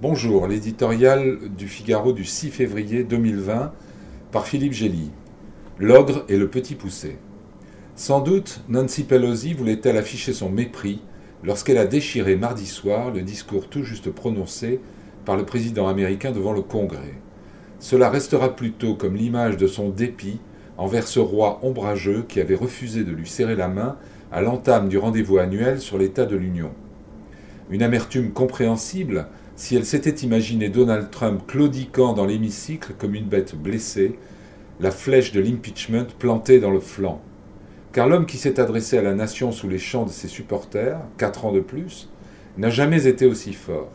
Bonjour, l'éditorial du Figaro du 6 février 2020 par Philippe Gély. L'ogre et le petit poussé. Sans doute, Nancy Pelosi voulait-elle afficher son mépris lorsqu'elle a déchiré mardi soir le discours tout juste prononcé par le président américain devant le Congrès. Cela restera plutôt comme l'image de son dépit envers ce roi ombrageux qui avait refusé de lui serrer la main à l'entame du rendez-vous annuel sur l'état de l'Union. Une amertume compréhensible si elle s'était imaginé Donald Trump claudiquant dans l'hémicycle comme une bête blessée, la flèche de l'impeachment plantée dans le flanc. Car l'homme qui s'est adressé à la nation sous les chants de ses supporters, quatre ans de plus, n'a jamais été aussi fort.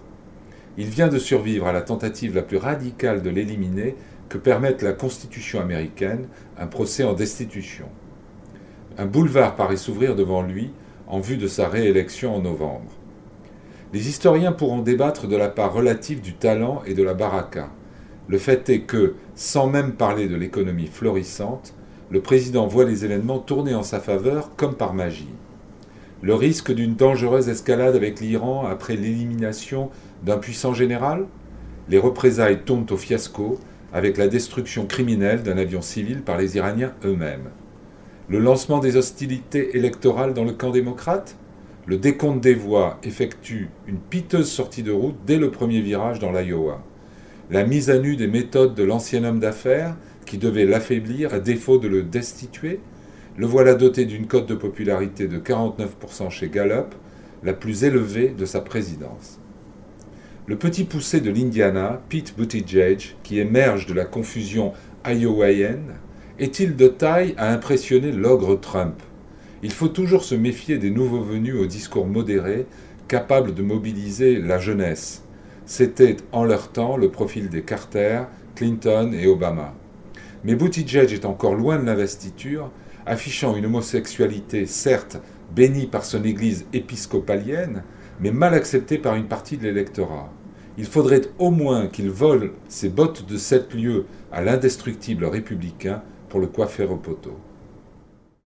Il vient de survivre à la tentative la plus radicale de l'éliminer que permette la Constitution américaine, un procès en destitution. Un boulevard paraît s'ouvrir devant lui en vue de sa réélection en novembre. Les historiens pourront débattre de la part relative du talent et de la baraka. Le fait est que, sans même parler de l'économie florissante, le président voit les événements tourner en sa faveur comme par magie. Le risque d'une dangereuse escalade avec l'Iran après l'élimination d'un puissant général? Les représailles tombent au fiasco avec la destruction criminelle d'un avion civil par les Iraniens eux-mêmes. Le lancement des hostilités électorales dans le camp démocrate? Le décompte des voix effectue une piteuse sortie de route dès le premier virage dans l'Iowa. La mise à nu des méthodes de l'ancien homme d'affaires, qui devait l'affaiblir à défaut de le destituer, le voilà doté d'une cote de popularité de 49% chez Gallup, la plus élevée de sa présidence. Le petit poussé de l'Indiana, Pete Buttigieg, qui émerge de la confusion iowaïenne, est-il de taille à impressionner l'ogre Trump? Il faut toujours se méfier des nouveaux venus au discours modéré, capables de mobiliser la jeunesse. C'était en leur temps le profil des Carter, Clinton et Obama. Mais Buttigieg est encore loin de l'investiture, affichant une homosexualité certes bénie par son église épiscopalienne, mais mal acceptée par une partie de l'électorat. Il faudrait au moins qu'il vole ses bottes de sept lieues à l'indestructible républicain pour le coiffer au poteau.